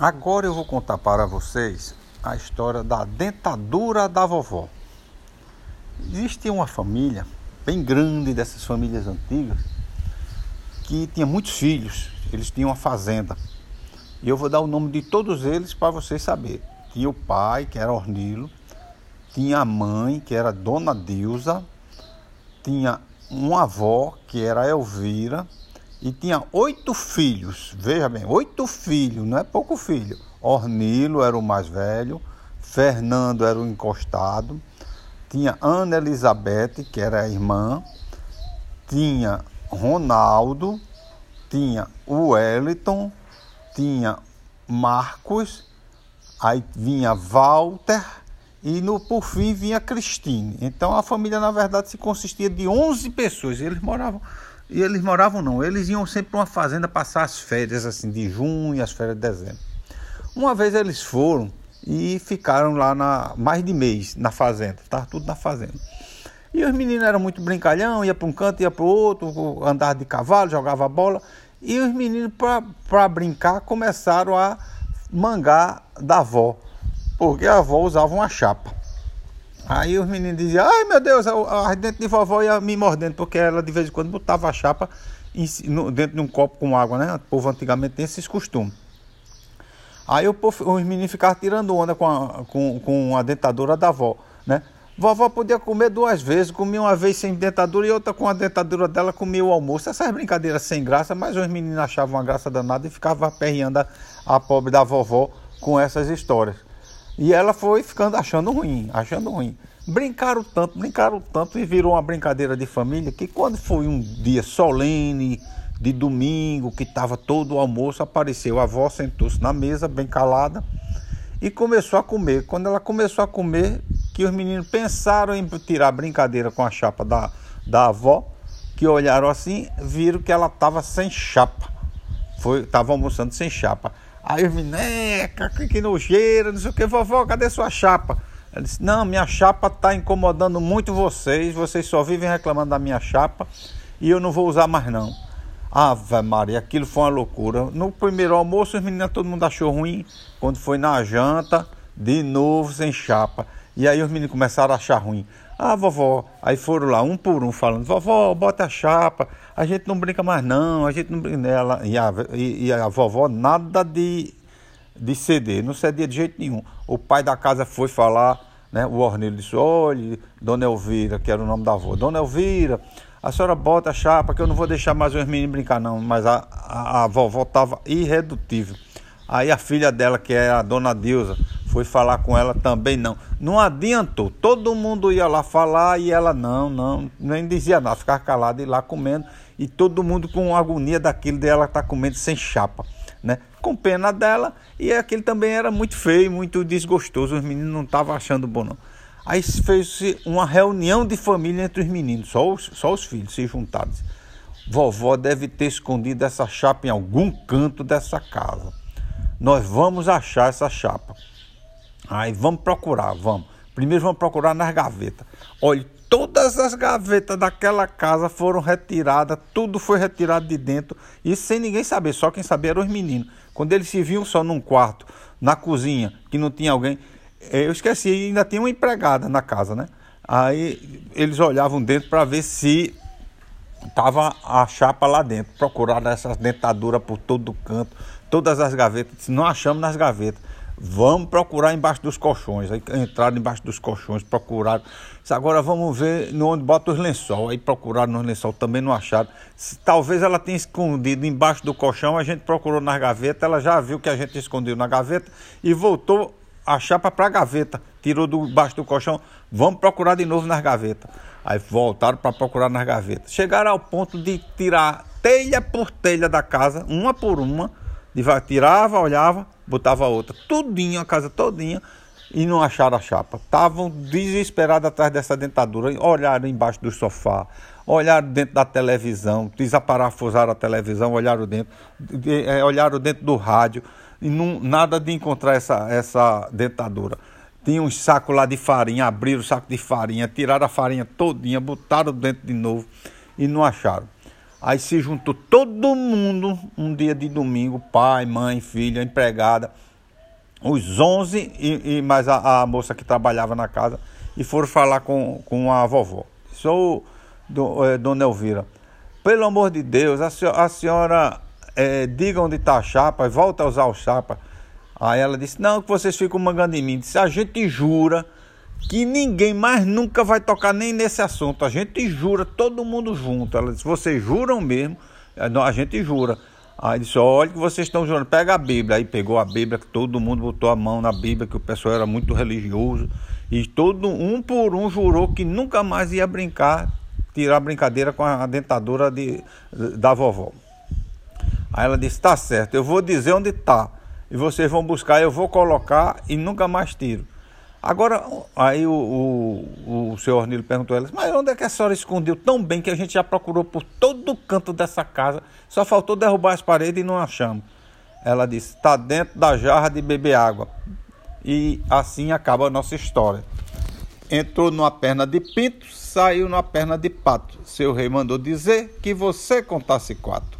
Agora eu vou contar para vocês a história da dentadura da vovó. Existe uma família bem grande dessas famílias antigas que tinha muitos filhos. Eles tinham uma fazenda. E eu vou dar o nome de todos eles para vocês saberem. Tinha o pai, que era Ornilo, tinha a mãe, que era Dona Deusa, tinha uma avó, que era Elvira, e tinha oito filhos. Veja bem, oito filhos, não é pouco filho. Ornilo era o mais velho, Fernando era o encostado, tinha Ana Elizabeth, que era a irmã, tinha Ronaldo, tinha Wellington, tinha Marcos, aí vinha Walter e no, por fim vinha Cristine. Então a família na verdade se consistia de 11 pessoas. Eles moravam e eles moravam não, eles iam sempre para uma fazenda passar as férias assim de junho e as férias de dezembro. Uma vez eles foram e ficaram lá na mais de mês na fazenda, estava tudo na fazenda. E os meninos eram muito brincalhão, ia para um canto, ia para o outro, andava de cavalo, jogava bola. E os meninos, para brincar, começaram a mangar da avó, porque a avó usava uma chapa. Aí os meninos diziam, ai meu Deus, a dentro de vovó ia me mordendo, porque ela de vez em quando botava a chapa dentro de um copo com água, né? O povo antigamente tem esses costumes. Aí o povo, os meninos ficavam tirando onda com a, com, com a dentadura da avó, né? Vovó podia comer duas vezes, comia uma vez sem dentadura e outra com a dentadura dela comia o almoço. Essas brincadeiras sem graça, mas os meninos achavam uma graça danada e ficavam aperreando a, a pobre da vovó com essas histórias. E ela foi ficando achando ruim, achando ruim. Brincaram tanto, brincaram tanto e virou uma brincadeira de família que quando foi um dia solene, de domingo, que estava todo o almoço, apareceu a avó, sentou-se na mesa, bem calada, e começou a comer. Quando ela começou a comer, que os meninos pensaram em tirar a brincadeira com a chapa da, da avó, que olharam assim, viram que ela estava sem chapa. Foi, estava almoçando sem chapa. Aí os é, que nojeira, não sei o que, vovó, cadê sua chapa? Ela disse, não, minha chapa está incomodando muito vocês, vocês só vivem reclamando da minha chapa e eu não vou usar mais não. Ave Maria, aquilo foi uma loucura. No primeiro almoço, os meninos, todo mundo achou ruim. Quando foi na janta, de novo sem chapa. E aí os meninos começaram a achar ruim. Ah, vovó, aí foram lá um por um falando, vovó, bota a chapa, a gente não brinca mais não, a gente não brinca nela. E a, e, e a vovó nada de, de ceder, não cedia de jeito nenhum. O pai da casa foi falar, né? O Ornilho disse, olha, Dona Elvira, que era o nome da avó, Dona Elvira, a senhora bota a chapa que eu não vou deixar mais os meninos brincar não. Mas a, a, a vovó estava irredutível. Aí a filha dela, que é a Dona Deusa, foi falar com ela também não. Não adiantou. Todo mundo ia lá falar e ela não, não, nem dizia nada, ficava calada e lá comendo. E todo mundo com agonia daquilo dela estar tá comendo sem chapa, né? Com pena dela e aquele também era muito feio, muito desgostoso. Os meninos não estavam achando bom não. Aí fez-se uma reunião de família entre os meninos, só os, só os filhos se juntaram. Vovó deve ter escondido essa chapa em algum canto dessa casa. Nós vamos achar essa chapa. Aí vamos procurar, vamos. Primeiro vamos procurar nas gavetas. Olha, todas as gavetas daquela casa foram retiradas, tudo foi retirado de dentro, e sem ninguém saber, só quem sabia eram os meninos. Quando eles se viam só num quarto, na cozinha, que não tinha alguém, eh, eu esqueci, ainda tinha uma empregada na casa, né? Aí eles olhavam dentro para ver se tava a chapa lá dentro. Procuraram essas dentaduras por todo canto, todas as gavetas. Não achamos nas gavetas. Vamos procurar embaixo dos colchões. Aí entraram embaixo dos colchões, procuraram. Agora vamos ver onde bota os lençol. Aí procuraram nos lençol, também não acharam. Se, talvez ela tenha escondido embaixo do colchão, a gente procurou nas gavetas, ela já viu que a gente escondeu na gaveta e voltou a chapa para a gaveta. Tirou do baixo do colchão, vamos procurar de novo nas gavetas. Aí voltaram para procurar nas gavetas. Chegaram ao ponto de tirar telha por telha da casa, uma por uma. Tirava, olhava, botava outra, tudinho, a casa todinha, e não acharam a chapa. Estavam desesperados atrás dessa dentadura, olharam embaixo do sofá, olharam dentro da televisão, desaparafusaram a televisão, olharam dentro, é, olharam dentro do rádio, e não, nada de encontrar essa, essa dentadura. Tinha um saco lá de farinha, abriram o saco de farinha, tiraram a farinha todinha, botaram dentro de novo e não acharam. Aí se juntou todo mundo um dia de domingo, pai, mãe, filha, empregada, os 11 e, e mais a, a, moça que trabalhava na casa e foram falar com, com a vovó. Sou do, é, Dona Elvira. Pelo amor de Deus, a senhora, a senhora é, diga onde está a chapa, volta a usar o chapa. Aí ela disse: Não, que vocês ficam mangando em mim. Disse: A gente jura que ninguém mais nunca vai tocar nem nesse assunto. A gente jura, todo mundo junto. Ela disse: Vocês juram mesmo? A gente jura. Aí disse: Olha que vocês estão jurando, pega a Bíblia. Aí pegou a Bíblia, que todo mundo botou a mão na Bíblia, que o pessoal era muito religioso. E todo um por um jurou que nunca mais ia brincar, tirar a brincadeira com a dentadura de, da vovó. Aí ela disse: Tá certo, eu vou dizer onde está. E vocês vão buscar, eu vou colocar e nunca mais tiro. Agora, aí o, o, o senhor Ornilo perguntou a ela, mas onde é que a senhora escondeu tão bem que a gente já procurou por todo o canto dessa casa, só faltou derrubar as paredes e não achamos. Ela disse, está dentro da jarra de beber água. E assim acaba a nossa história. Entrou numa perna de pinto, saiu numa perna de pato. Seu rei mandou dizer que você contasse quatro.